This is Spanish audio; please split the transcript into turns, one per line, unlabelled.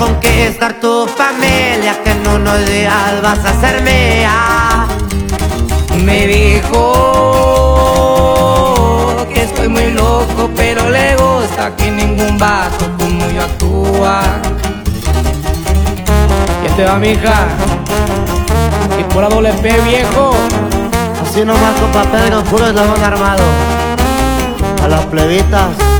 conquistar tu familia, que en unos días vas a ser mía.
Me dijo que estoy muy loco, pero le gusta que ningún vato como yo actúa. ¿Quién te va, mija? Y por doble P, viejo.
Así nomás con papel de puro eslabón armado. A las plebitas.